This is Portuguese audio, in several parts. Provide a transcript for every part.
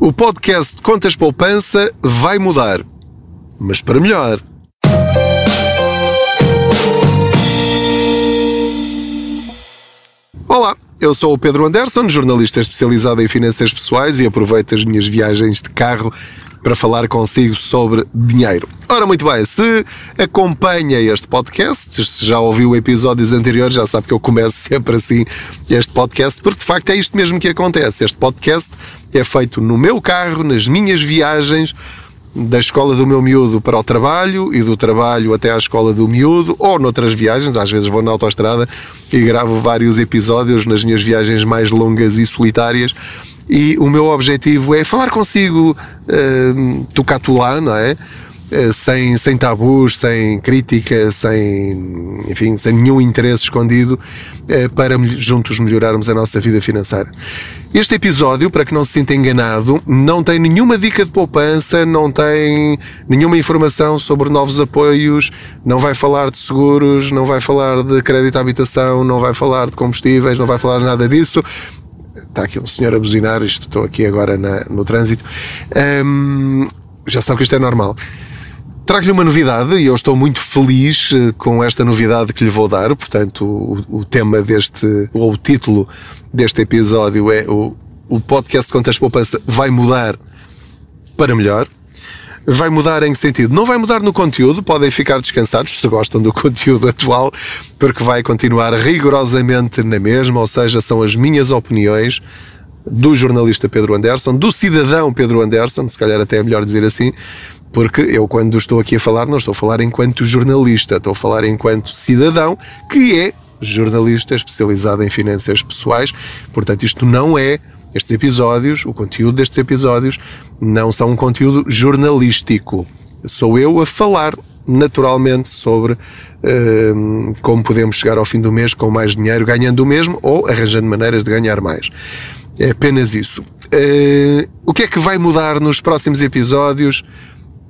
O podcast Contas Poupança vai mudar, mas para melhor. Olá, eu sou o Pedro Anderson, jornalista especializado em finanças pessoais e aproveito as minhas viagens de carro para falar consigo sobre dinheiro. Ora, muito bem, se acompanha este podcast, se já ouviu episódios anteriores, já sabe que eu começo sempre assim este podcast, porque de facto é isto mesmo que acontece. Este podcast é feito no meu carro, nas minhas viagens, da escola do meu miúdo para o trabalho e do trabalho até à escola do miúdo ou noutras viagens, às vezes vou na autoestrada e gravo vários episódios nas minhas viagens mais longas e solitárias e o meu objetivo é falar consigo uh, tocar lá, não é? Uh, sem, sem tabus, sem crítica, sem, enfim, sem nenhum interesse escondido, uh, para juntos melhorarmos a nossa vida financeira. Este episódio, para que não se sinta enganado, não tem nenhuma dica de poupança, não tem nenhuma informação sobre novos apoios, não vai falar de seguros, não vai falar de crédito à habitação, não vai falar de combustíveis, não vai falar nada disso está aqui um senhor a buzinar, estou aqui agora na, no trânsito. Um, já sabe que isto é normal. Trago-lhe uma novidade e eu estou muito feliz eh, com esta novidade que lhe vou dar. Portanto, o, o tema deste, ou o título deste episódio é o, o podcast Contas Poupança vai mudar para melhor. Vai mudar em que sentido? Não vai mudar no conteúdo, podem ficar descansados se gostam do conteúdo atual, porque vai continuar rigorosamente na mesma, ou seja, são as minhas opiniões do jornalista Pedro Anderson, do cidadão Pedro Anderson, se calhar até é melhor dizer assim, porque eu, quando estou aqui a falar, não estou a falar enquanto jornalista, estou a falar enquanto cidadão que é jornalista especializado em finanças pessoais. Portanto, isto não é estes episódios, o conteúdo destes episódios, não são um conteúdo jornalístico. Sou eu a falar naturalmente sobre uh, como podemos chegar ao fim do mês com mais dinheiro, ganhando o mesmo ou arranjando maneiras de ganhar mais. É apenas isso. Uh, o que é que vai mudar nos próximos episódios?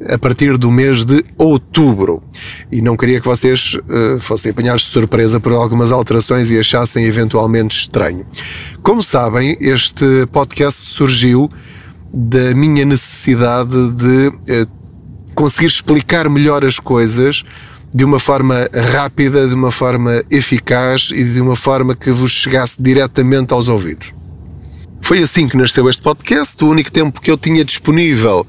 A partir do mês de outubro. E não queria que vocês uh, fossem apanhados de surpresa por algumas alterações e achassem eventualmente estranho. Como sabem, este podcast surgiu da minha necessidade de uh, conseguir explicar melhor as coisas de uma forma rápida, de uma forma eficaz e de uma forma que vos chegasse diretamente aos ouvidos. Foi assim que nasceu este podcast. O único tempo que eu tinha disponível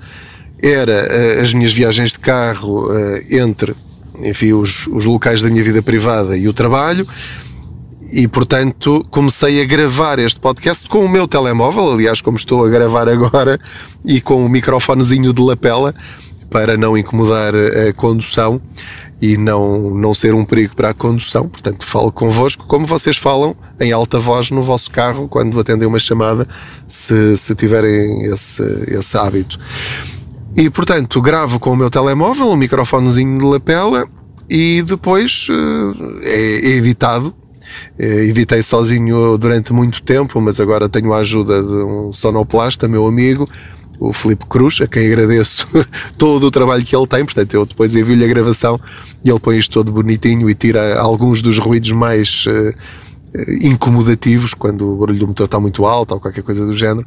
era uh, as minhas viagens de carro uh, entre enfim, os, os locais da minha vida privada e o trabalho e portanto comecei a gravar este podcast com o meu telemóvel, aliás, como estou a gravar agora, e com o microfonezinho de lapela para não incomodar a condução e não, não ser um perigo para a condução. Portanto, falo convosco como vocês falam em alta voz no vosso carro quando atendem uma chamada, se, se tiverem esse, esse hábito. E portanto gravo com o meu telemóvel, um microfonezinho de lapela e depois uh, é, editado. É, editei sozinho durante muito tempo, mas agora tenho a ajuda de um sonoplasta, meu amigo, o Filipe Cruz, a quem agradeço todo o trabalho que ele tem. Portanto, eu depois envio-lhe a gravação e ele põe isto todo bonitinho e tira alguns dos ruídos mais uh, incomodativos, quando o barulho do motor está muito alto ou qualquer coisa do género,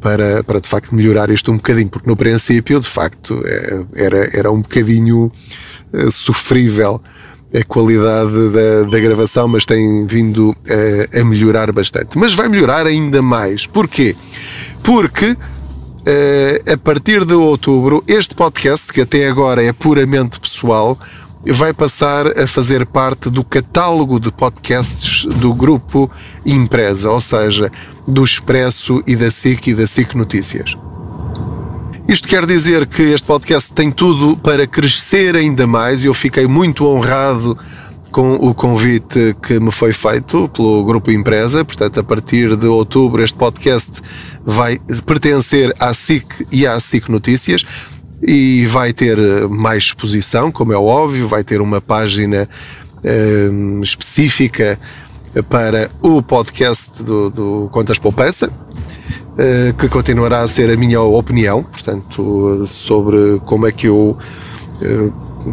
para, para de facto melhorar isto um bocadinho, porque no princípio, de facto, é, era, era um bocadinho uh, sofrível a qualidade da, da gravação, mas tem vindo uh, a melhorar bastante. Mas vai melhorar ainda mais. Porquê? Porque a partir de outubro, este podcast, que até agora é puramente pessoal, vai passar a fazer parte do catálogo de podcasts do grupo Empresa, ou seja, do Expresso e da SIC e da SIC Notícias. Isto quer dizer que este podcast tem tudo para crescer ainda mais e eu fiquei muito honrado com o convite que me foi feito pelo Grupo Empresa. Portanto, a partir de outubro, este podcast vai pertencer à SIC e à SIC Notícias e vai ter eh, mais exposição, como é óbvio, vai ter uma página eh, específica para o podcast do, do Contas Poupança, eh, que continuará a ser a minha opinião, portanto, sobre como é que eu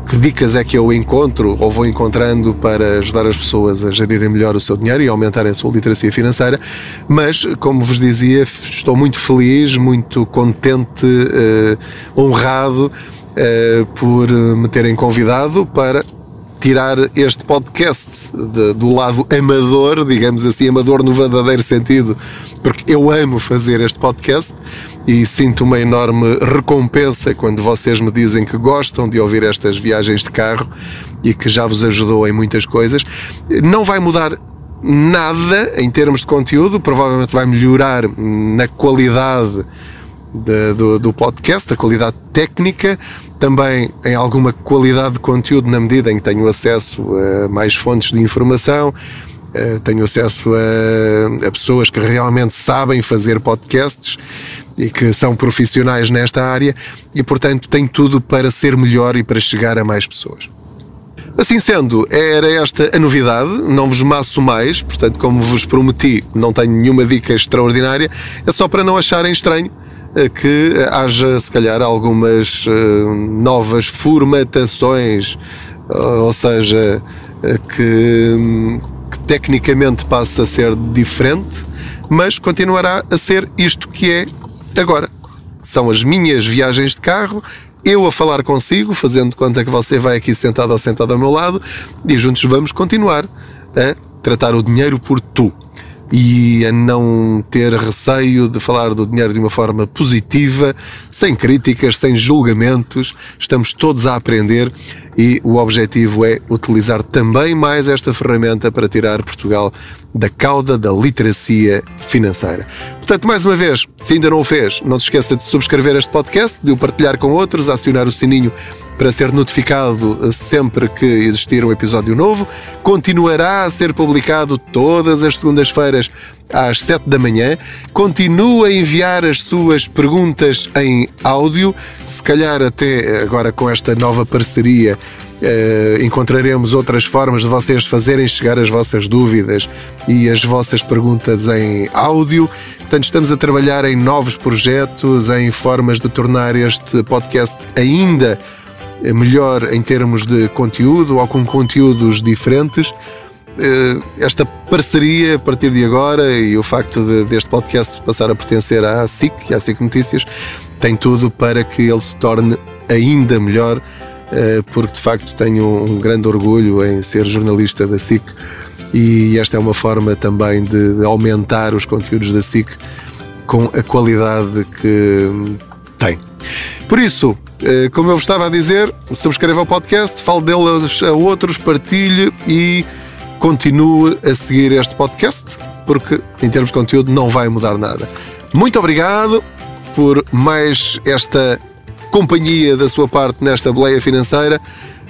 que dicas é que eu encontro ou vou encontrando para ajudar as pessoas a gerirem melhor o seu dinheiro e aumentarem a sua literacia financeira, mas, como vos dizia, estou muito feliz, muito contente, uh, honrado uh, por me terem convidado para tirar este podcast de, do lado amador, digamos assim, amador no verdadeiro sentido, porque eu amo fazer este podcast e sinto uma enorme recompensa quando vocês me dizem que gostam de ouvir estas viagens de carro e que já vos ajudou em muitas coisas. Não vai mudar nada em termos de conteúdo, provavelmente vai melhorar na qualidade de, do, do podcast, a qualidade técnica, também em alguma qualidade de conteúdo, na medida em que tenho acesso a mais fontes de informação, eh, tenho acesso a, a pessoas que realmente sabem fazer podcasts e que são profissionais nesta área e, portanto, tem tudo para ser melhor e para chegar a mais pessoas. Assim sendo, era esta a novidade, não vos maço mais, portanto, como vos prometi, não tenho nenhuma dica extraordinária, é só para não acharem estranho que haja, se calhar, algumas uh, novas formatações, uh, ou seja, uh, que, que, tecnicamente passa a ser diferente, mas continuará a ser isto que é agora. São as minhas viagens de carro, eu a falar consigo, fazendo conta que você vai aqui sentado ou sentado ao meu lado, e juntos vamos continuar a tratar o dinheiro por tu e a não ter receio de falar do dinheiro de uma forma positiva, sem críticas, sem julgamentos. Estamos todos a aprender e o objetivo é utilizar também mais esta ferramenta para tirar Portugal da cauda da literacia financeira. Portanto, mais uma vez, se ainda não o fez, não te esqueça de subscrever este podcast, de o partilhar com outros, acionar o sininho para ser notificado sempre que existir um episódio novo. Continuará a ser publicado todas as segundas-feiras às 7 da manhã. Continua a enviar as suas perguntas em áudio, se calhar até agora com esta nova parceria Uh, encontraremos outras formas de vocês fazerem chegar as vossas dúvidas e as vossas perguntas em áudio. Portanto, estamos a trabalhar em novos projetos, em formas de tornar este podcast ainda melhor em termos de conteúdo ou com conteúdos diferentes. Uh, esta parceria a partir de agora e o facto de, deste podcast passar a pertencer à SIC e à SIC Notícias tem tudo para que ele se torne ainda melhor eh, porque de facto tenho um grande orgulho em ser jornalista da SIC e esta é uma forma também de aumentar os conteúdos da SIC com a qualidade que tem. Por isso, eh, como eu vos estava a dizer, subscreva o podcast, fale deles a outros, partilhe e continue a seguir este podcast, porque em termos de conteúdo não vai mudar nada. Muito obrigado por mais esta companhia da sua parte nesta boleia financeira.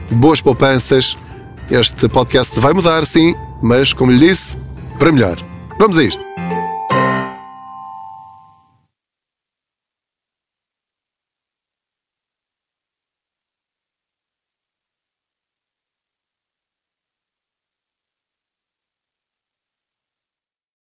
Boas poupanças. Este podcast vai mudar, sim, mas como lhe disse, para melhor. Vamos a isto.